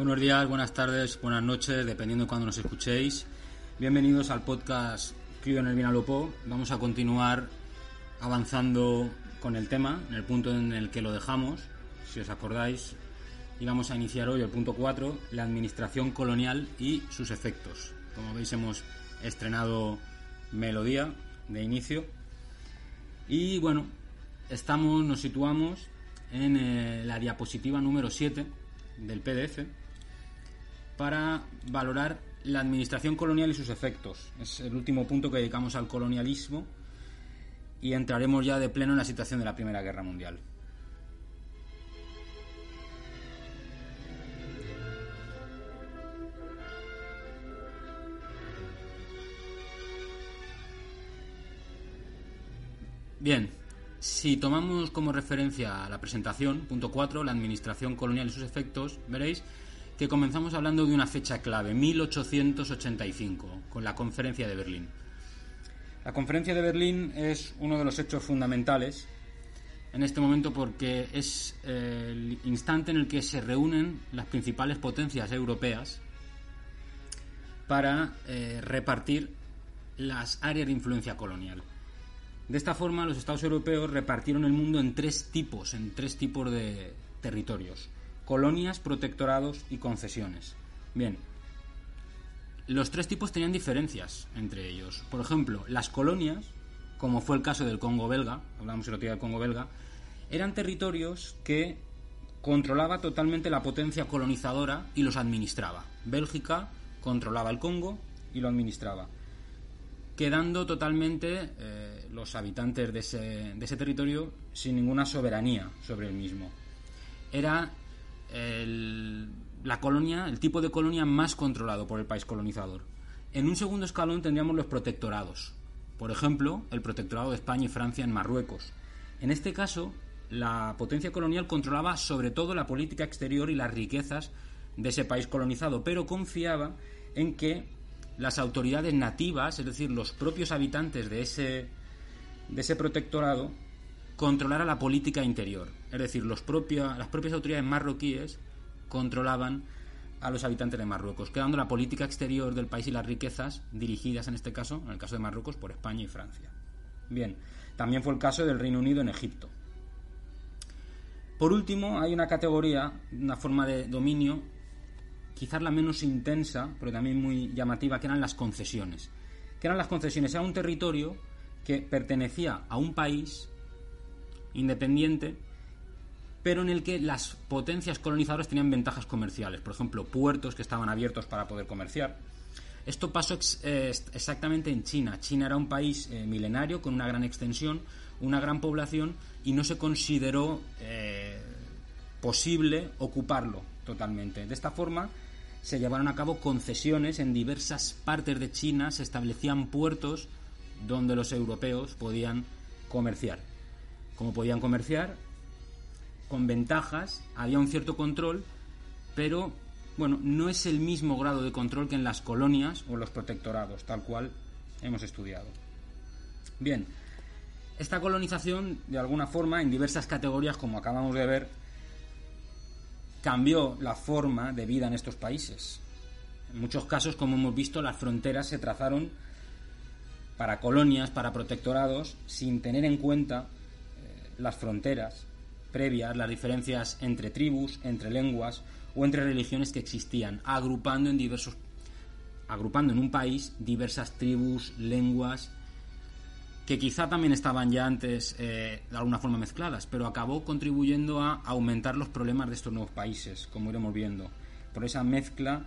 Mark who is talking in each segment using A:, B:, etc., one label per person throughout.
A: Buenos días, buenas tardes, buenas noches, dependiendo de cuando nos escuchéis. Bienvenidos al podcast Crío en el Vinalopó. Vamos a continuar avanzando con el tema, en el punto en el que lo dejamos, si os acordáis. Y vamos a iniciar hoy el punto 4, la administración colonial y sus efectos. Como veis hemos estrenado melodía de inicio. Y bueno, estamos, nos situamos en eh, la diapositiva número 7 del PDF para valorar la administración colonial y sus efectos. Es el último punto que dedicamos al colonialismo y entraremos ya de pleno en la situación de la Primera Guerra Mundial. Bien, si tomamos como referencia la presentación, punto 4, la administración colonial y sus efectos, veréis que comenzamos hablando de una fecha clave, 1885, con la Conferencia de Berlín. La Conferencia de Berlín es uno de los hechos fundamentales en este momento porque es eh, el instante en el que se reúnen las principales potencias europeas para eh, repartir las áreas de influencia colonial. De esta forma, los Estados europeos repartieron el mundo en tres tipos, en tres tipos de territorios colonias, protectorados y concesiones. Bien, los tres tipos tenían diferencias entre ellos. Por ejemplo, las colonias, como fue el caso del Congo belga, hablamos el otro día del Congo belga, eran territorios que controlaba totalmente la potencia colonizadora y los administraba. Bélgica controlaba el Congo y lo administraba, quedando totalmente eh, los habitantes de ese, de ese territorio sin ninguna soberanía sobre el mismo. Era la colonia, el tipo de colonia más controlado por el país colonizador. En un segundo escalón tendríamos los protectorados. Por ejemplo, el protectorado de España y Francia en Marruecos. En este caso, la potencia colonial controlaba sobre todo la política exterior y las riquezas de ese país colonizado, pero confiaba en que las autoridades nativas, es decir, los propios habitantes de ese, de ese protectorado, controlara la política interior. Es decir, las propias autoridades marroquíes controlaban a los habitantes de Marruecos, quedando la política exterior del país y las riquezas dirigidas, en este caso, en el caso de Marruecos, por España y Francia. Bien, también fue el caso del Reino Unido en Egipto. Por último, hay una categoría, una forma de dominio, quizás la menos intensa, pero también muy llamativa, que eran las concesiones. ¿Qué eran las concesiones? Era un territorio que pertenecía a un país independiente, pero en el que las potencias colonizadoras tenían ventajas comerciales, por ejemplo, puertos que estaban abiertos para poder comerciar. Esto pasó eh, exactamente en China. China era un país eh, milenario con una gran extensión, una gran población y no se consideró eh, posible ocuparlo totalmente. De esta forma se llevaron a cabo concesiones en diversas partes de China, se establecían puertos donde los europeos podían comerciar como podían comerciar, con ventajas, había un cierto control, pero bueno, no es el mismo grado de control que en las colonias o los protectorados, tal cual hemos estudiado. Bien, esta colonización, de alguna forma, en diversas categorías, como acabamos de ver, cambió la forma de vida en estos países. En muchos casos, como hemos visto, las fronteras se trazaron para colonias, para protectorados, sin tener en cuenta eh, las fronteras previas, las diferencias entre tribus, entre lenguas o entre religiones que existían, agrupando en diversos agrupando en un país diversas tribus, lenguas que quizá también estaban ya antes eh, de alguna forma mezcladas, pero acabó contribuyendo a aumentar los problemas de estos nuevos países, como iremos viendo. Por esa mezcla,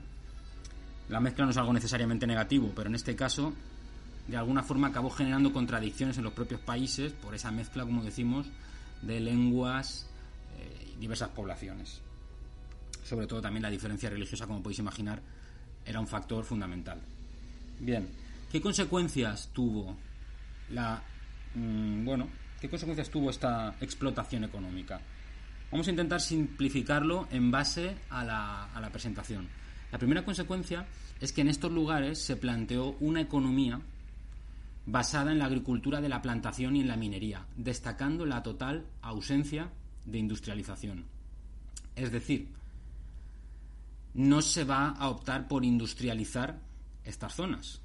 A: la mezcla no es algo necesariamente negativo, pero en este caso, de alguna forma acabó generando contradicciones en los propios países por esa mezcla, como decimos, de lenguas eh, diversas poblaciones. Sobre todo también la diferencia religiosa, como podéis imaginar, era un factor fundamental. Bien, ¿qué consecuencias tuvo la mm, bueno, qué consecuencias tuvo esta explotación económica? Vamos a intentar simplificarlo en base a la, a la presentación. La primera consecuencia es que en estos lugares se planteó una economía basada en la agricultura de la plantación y en la minería, destacando la total ausencia de industrialización. Es decir, no se va a optar por industrializar estas zonas.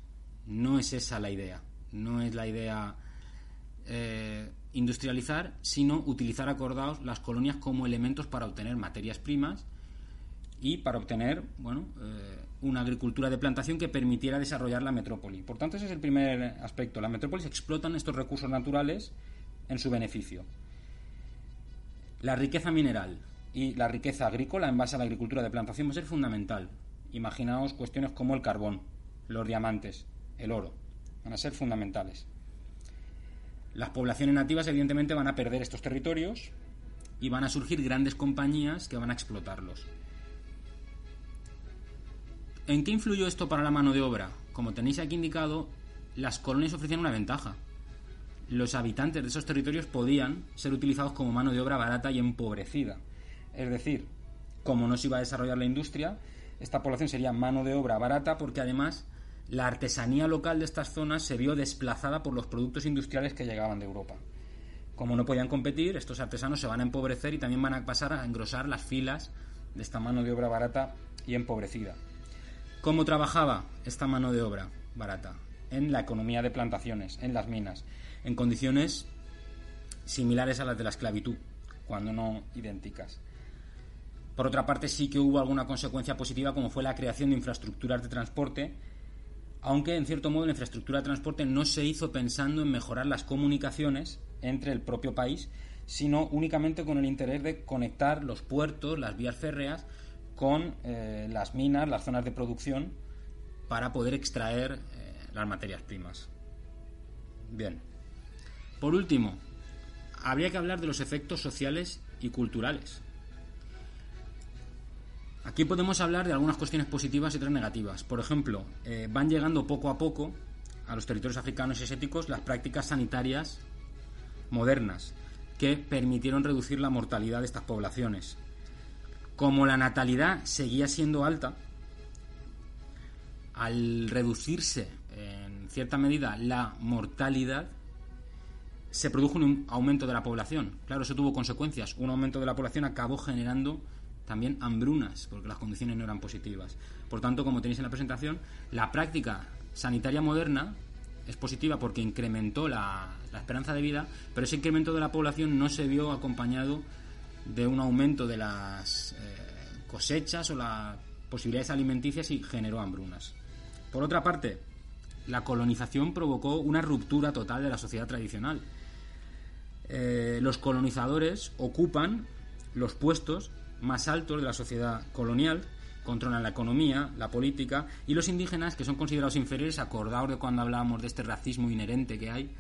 A: No es esa la idea. No es la idea eh, industrializar, sino utilizar acordados las colonias como elementos para obtener materias primas y para obtener bueno, eh, una agricultura de plantación que permitiera desarrollar la metrópoli. Por tanto, ese es el primer aspecto. Las metrópolis explotan estos recursos naturales en su beneficio. La riqueza mineral y la riqueza agrícola en base a la agricultura de plantación va a ser fundamental. Imaginaos cuestiones como el carbón, los diamantes, el oro. Van a ser fundamentales. Las poblaciones nativas evidentemente van a perder estos territorios y van a surgir grandes compañías que van a explotarlos. ¿En qué influyó esto para la mano de obra? Como tenéis aquí indicado, las colonias ofrecían una ventaja. Los habitantes de esos territorios podían ser utilizados como mano de obra barata y empobrecida. Es decir, como no se iba a desarrollar la industria, esta población sería mano de obra barata porque además la artesanía local de estas zonas se vio desplazada por los productos industriales que llegaban de Europa. Como no podían competir, estos artesanos se van a empobrecer y también van a pasar a engrosar las filas de esta mano de obra barata y empobrecida. ¿Cómo trabajaba esta mano de obra barata? En la economía de plantaciones, en las minas, en condiciones similares a las de la esclavitud, cuando no idénticas. Por otra parte, sí que hubo alguna consecuencia positiva, como fue la creación de infraestructuras de transporte, aunque en cierto modo la infraestructura de transporte no se hizo pensando en mejorar las comunicaciones entre el propio país, sino únicamente con el interés de conectar los puertos, las vías férreas, con eh, las minas, las zonas de producción, para poder extraer eh, las materias primas. Bien. Por último, habría que hablar de los efectos sociales y culturales. Aquí podemos hablar de algunas cuestiones positivas y otras negativas. Por ejemplo, eh, van llegando poco a poco a los territorios africanos y asiáticos las prácticas sanitarias modernas que permitieron reducir la mortalidad de estas poblaciones como la natalidad seguía siendo alta, al reducirse en cierta medida la mortalidad, se produjo un aumento de la población. Claro, eso tuvo consecuencias. Un aumento de la población acabó generando también hambrunas, porque las condiciones no eran positivas. Por tanto, como tenéis en la presentación, la práctica sanitaria moderna es positiva porque incrementó la, esperanza de vida, pero ese incremento de la población no se vio acompañado de un aumento de las eh, cosechas o las posibilidades alimenticias y generó hambrunas. Por otra parte, la colonización provocó una ruptura total de la sociedad tradicional. Eh, los colonizadores ocupan los puestos más altos de la sociedad colonial, controlan la economía, la política, y los indígenas, que son considerados inferiores, acordados de cuando hablábamos de este racismo inherente que hay,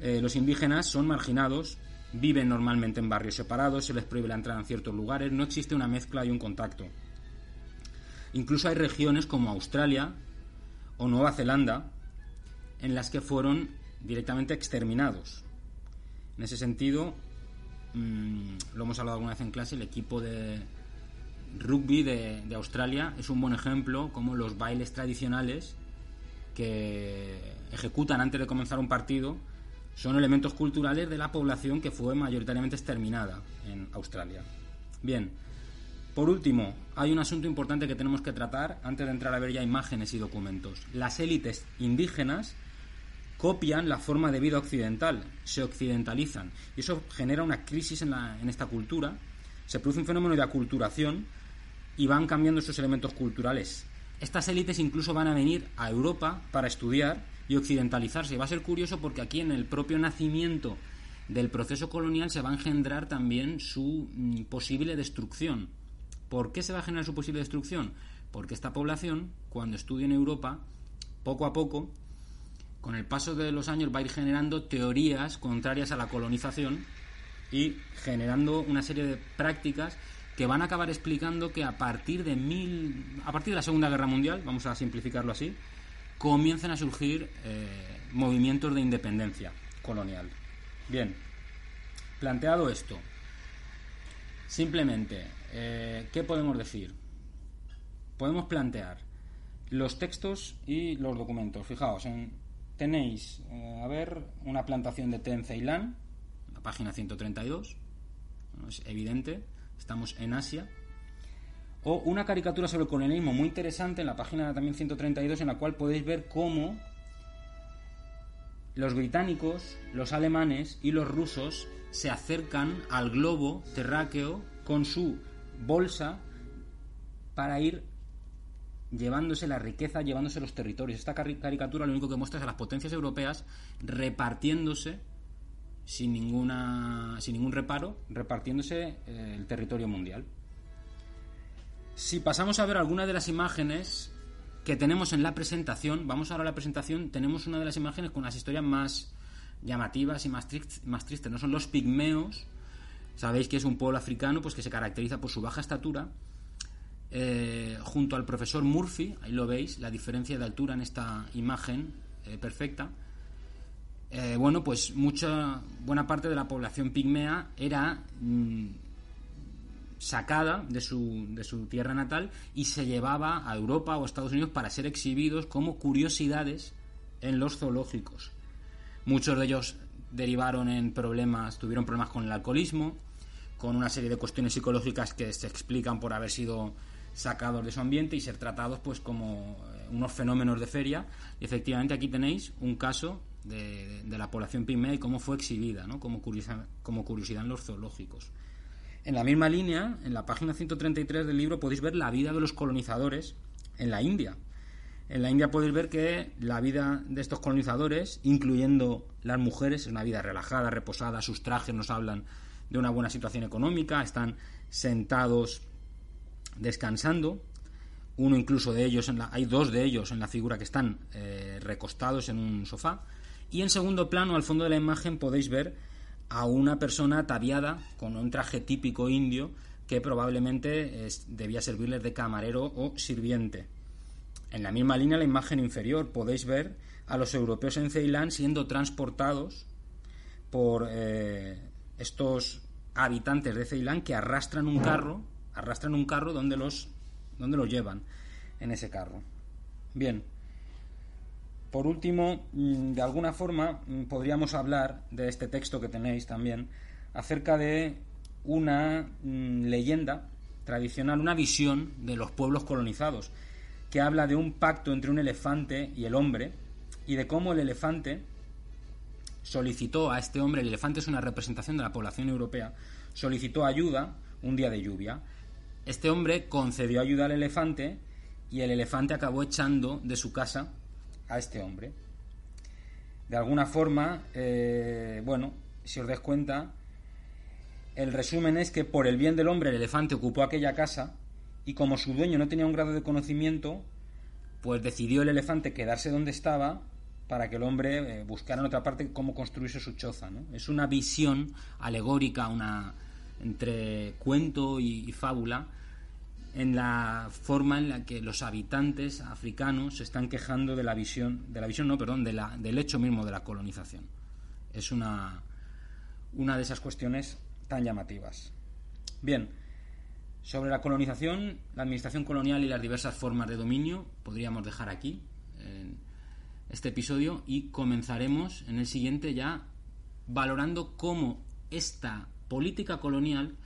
A: eh, los indígenas son marginados Viven normalmente en barrios separados, se les prohíbe la entrada en ciertos lugares, no existe una mezcla y un contacto. Incluso hay regiones como Australia o Nueva Zelanda en las que fueron directamente exterminados. En ese sentido, mm, lo hemos hablado alguna vez en clase, el equipo de rugby de, de Australia es un buen ejemplo como los bailes tradicionales que ejecutan antes de comenzar un partido son elementos culturales de la población que fue mayoritariamente exterminada en Australia. Bien, por último, hay un asunto importante que tenemos que tratar antes de entrar a ver ya imágenes y documentos. Las élites indígenas copian la forma de vida occidental, se occidentalizan, y eso genera una crisis en, en esta cultura, se produce un fenómeno de aculturación y van cambiando esos elementos culturales. Estas élites incluso van a venir a Europa para estudiar y occidentalizarse. Va a ser curioso porque aquí en el propio nacimiento del proceso colonial se va a engendrar también su mm, posible destrucción. ¿Por qué se va a generar su posible destrucción? Porque esta población, cuando estudie en Europa, poco a poco, con el paso de los años va a ir generando teorías contrarias a la colonización y generando una serie de prácticas que van a acabar explicando que a partir de mil, a partir de la Segunda Guerra Mundial, vamos a simplificarlo así, comienzan a surgir eh, movimientos de independencia colonial. Bien, planteado esto, simplemente, eh, ¿qué podemos decir? Podemos plantear los textos y los documentos. Fijaos, tenéis, eh, a ver, una plantación de té en Ceilán, la página 132, es evidente, estamos en Asia, o una caricatura sobre el colonialismo muy interesante en la página también 132 en la cual podéis ver cómo los británicos, los alemanes y los rusos se acercan al globo terráqueo con su bolsa para ir llevándose la riqueza, llevándose los territorios. Esta caricatura lo único que muestra es a las potencias europeas repartiéndose sin ninguna sin ningún reparo, repartiéndose eh, el territorio mundial. Si pasamos a ver algunas de las imágenes que tenemos en la presentación, vamos ahora a la presentación, tenemos una de las imágenes con las historias más llamativas y más, más tristes, no son los pigmeos, sabéis que es un pueblo africano pues que se caracteriza por su baja estatura, eh, junto al profesor Murphy, ahí lo veis, la diferencia de altura en esta imagen eh, perfecta, eh, bueno, pues mucha, buena parte de la población pigmea era mm, sacada de su, de su tierra natal y se llevaba a Europa o Estados Unidos para ser exhibidos como curiosidades en los zoológicos. Muchos de ellos derivaron en problemas, tuvieron problemas con el alcoholismo, con una serie de cuestiones psicológicas que se explican por haber sido sacados de su ambiente y ser tratados pues como eh, unos fenómenos de feria. Y efectivamente aquí tenéis un caso de, la población pigmea y cómo fue exhibida, ¿no? como, curiosidad, como curiosidad en los zoológicos. En la misma línea, en la página 133 del libro podéis ver la vida de los colonizadores en la India. En la India podéis ver que la vida de estos colonizadores, incluyendo las mujeres, es una vida relajada, reposada, sus trajes nos hablan de una buena situación económica, están sentados descansando. Uno incluso de ellos, hay dos de ellos en la figura que están eh, recostados en un sofá. Y en segundo plano, al fondo de la imagen, podéis ver a una persona ataviada con un traje típico indio que probablemente debía servirles de camarero o sirviente. En la misma línea, la imagen inferior, podéis ver a los europeos en Ceilán siendo transportados por eh, estos habitantes de Ceilán que arrastran un carro, arrastran un carro donde los, donde los llevan en ese carro. Bien, por último, mm, de alguna forma mm, podríamos hablar de este texto que tenéis también acerca de una mm, leyenda tradicional, una visión de los pueblos colonizados, que habla de un pacto entre un elefante y el hombre y de cómo el elefante solicitó a este hombre, el elefante es una representación de la población europea, solicitó ayuda un día de lluvia. Este hombre concedió ayuda al elefante y el elefante acabó echando de su casa a este hombre. De alguna forma, eh, bueno, si os das cuenta, el resumen es que por el bien del hombre el elefante ocupó aquella casa y como su dueño no tenía un grado de conocimiento, pues decidió el elefante quedarse donde estaba para que el hombre eh, buscara en otra parte cómo construirse su choza. Es una visión alegórica, una entre cuento y fábula, en la forma en la que los habitantes africanos se están quejando de la visión, de la visión, no, perdón, de la, del hecho mismo de la colonización. Es una, una de esas cuestiones tan llamativas. Bien, sobre la colonización, la administración colonial y las diversas formas de dominio, podríamos dejar aquí este episodio y comenzaremos en el siguiente ya valorando cómo esta política colonial,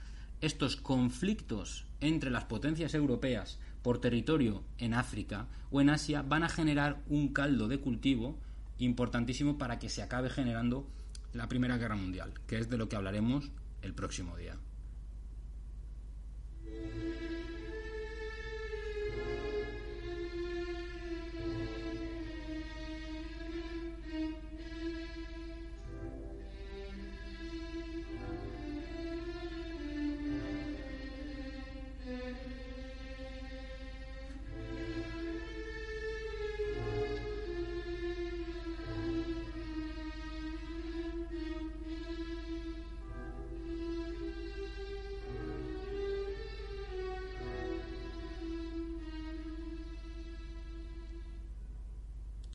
A: estos conflictos entre las potencias europeas por territorio en África o en Asia van a generar un caldo de cultivo importantísimo para que se acabe generando la Primera Guerra Mundial, que es de lo que hablaremos el próximo día.